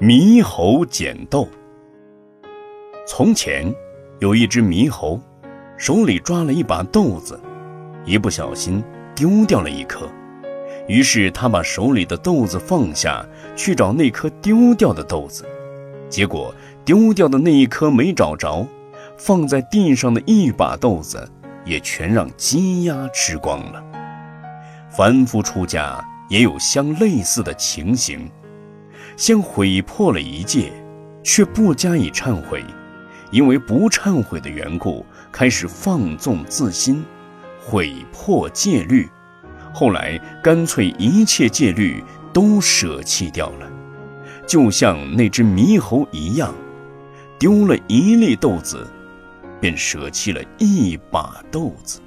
猕猴捡豆。从前，有一只猕猴，手里抓了一把豆子，一不小心丢掉了一颗。于是他把手里的豆子放下去找那颗丢掉的豆子，结果丢掉的那一颗没找着，放在地上的一把豆子也全让鸡鸭吃光了。凡夫出家也有相类似的情形。先毁破了一戒，却不加以忏悔，因为不忏悔的缘故，开始放纵自心，毁破戒律，后来干脆一切戒律都舍弃掉了，就像那只猕猴一样，丢了一粒豆子，便舍弃了一把豆子。